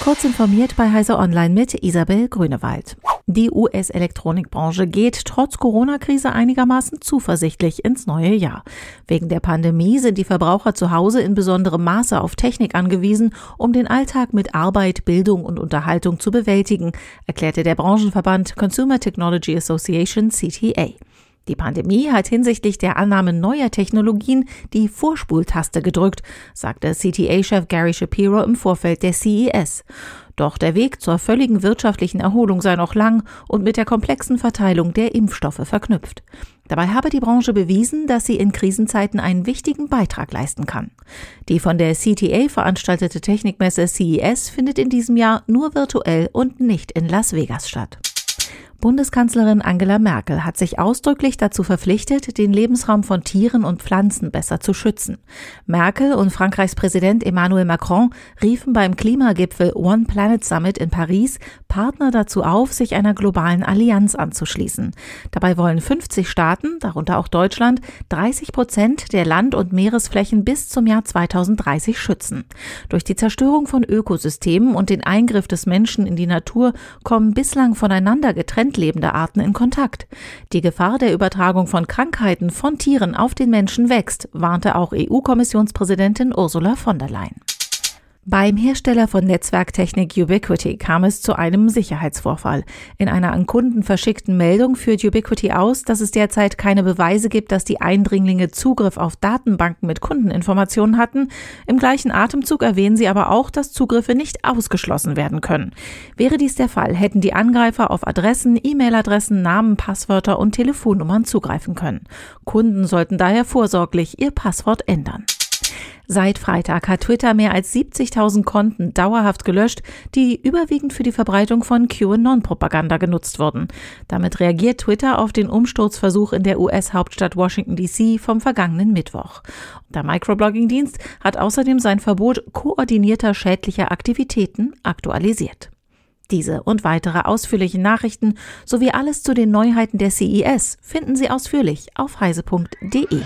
Kurz informiert bei Heise Online mit Isabel Grünewald. Die US-Elektronikbranche geht trotz Corona-Krise einigermaßen zuversichtlich ins neue Jahr. Wegen der Pandemie sind die Verbraucher zu Hause in besonderem Maße auf Technik angewiesen, um den Alltag mit Arbeit, Bildung und Unterhaltung zu bewältigen, erklärte der Branchenverband Consumer Technology Association CTA. Die Pandemie hat hinsichtlich der Annahme neuer Technologien die Vorspultaste gedrückt, sagte CTA-Chef Gary Shapiro im Vorfeld der CES. Doch der Weg zur völligen wirtschaftlichen Erholung sei noch lang und mit der komplexen Verteilung der Impfstoffe verknüpft. Dabei habe die Branche bewiesen, dass sie in Krisenzeiten einen wichtigen Beitrag leisten kann. Die von der CTA veranstaltete Technikmesse CES findet in diesem Jahr nur virtuell und nicht in Las Vegas statt. Bundeskanzlerin Angela Merkel hat sich ausdrücklich dazu verpflichtet, den Lebensraum von Tieren und Pflanzen besser zu schützen. Merkel und Frankreichs Präsident Emmanuel Macron riefen beim Klimagipfel One Planet Summit in Paris Partner dazu auf, sich einer globalen Allianz anzuschließen. Dabei wollen 50 Staaten, darunter auch Deutschland, 30 Prozent der Land- und Meeresflächen bis zum Jahr 2030 schützen. Durch die Zerstörung von Ökosystemen und den Eingriff des Menschen in die Natur kommen bislang voneinander getrennt getrennt lebende Arten in Kontakt. Die Gefahr der Übertragung von Krankheiten von Tieren auf den Menschen wächst, warnte auch EU-Kommissionspräsidentin Ursula von der Leyen. Beim Hersteller von Netzwerktechnik Ubiquity kam es zu einem Sicherheitsvorfall. In einer an Kunden verschickten Meldung führt Ubiquity aus, dass es derzeit keine Beweise gibt, dass die Eindringlinge Zugriff auf Datenbanken mit Kundeninformationen hatten. Im gleichen Atemzug erwähnen sie aber auch, dass Zugriffe nicht ausgeschlossen werden können. Wäre dies der Fall, hätten die Angreifer auf Adressen, E-Mail-Adressen, Namen, Passwörter und Telefonnummern zugreifen können. Kunden sollten daher vorsorglich ihr Passwort ändern. Seit Freitag hat Twitter mehr als 70.000 Konten dauerhaft gelöscht, die überwiegend für die Verbreitung von QAnon-Propaganda genutzt wurden. Damit reagiert Twitter auf den Umsturzversuch in der US-Hauptstadt Washington DC vom vergangenen Mittwoch. Der Microblogging-Dienst hat außerdem sein Verbot koordinierter schädlicher Aktivitäten aktualisiert. Diese und weitere ausführliche Nachrichten sowie alles zu den Neuheiten der CES finden Sie ausführlich auf heise.de.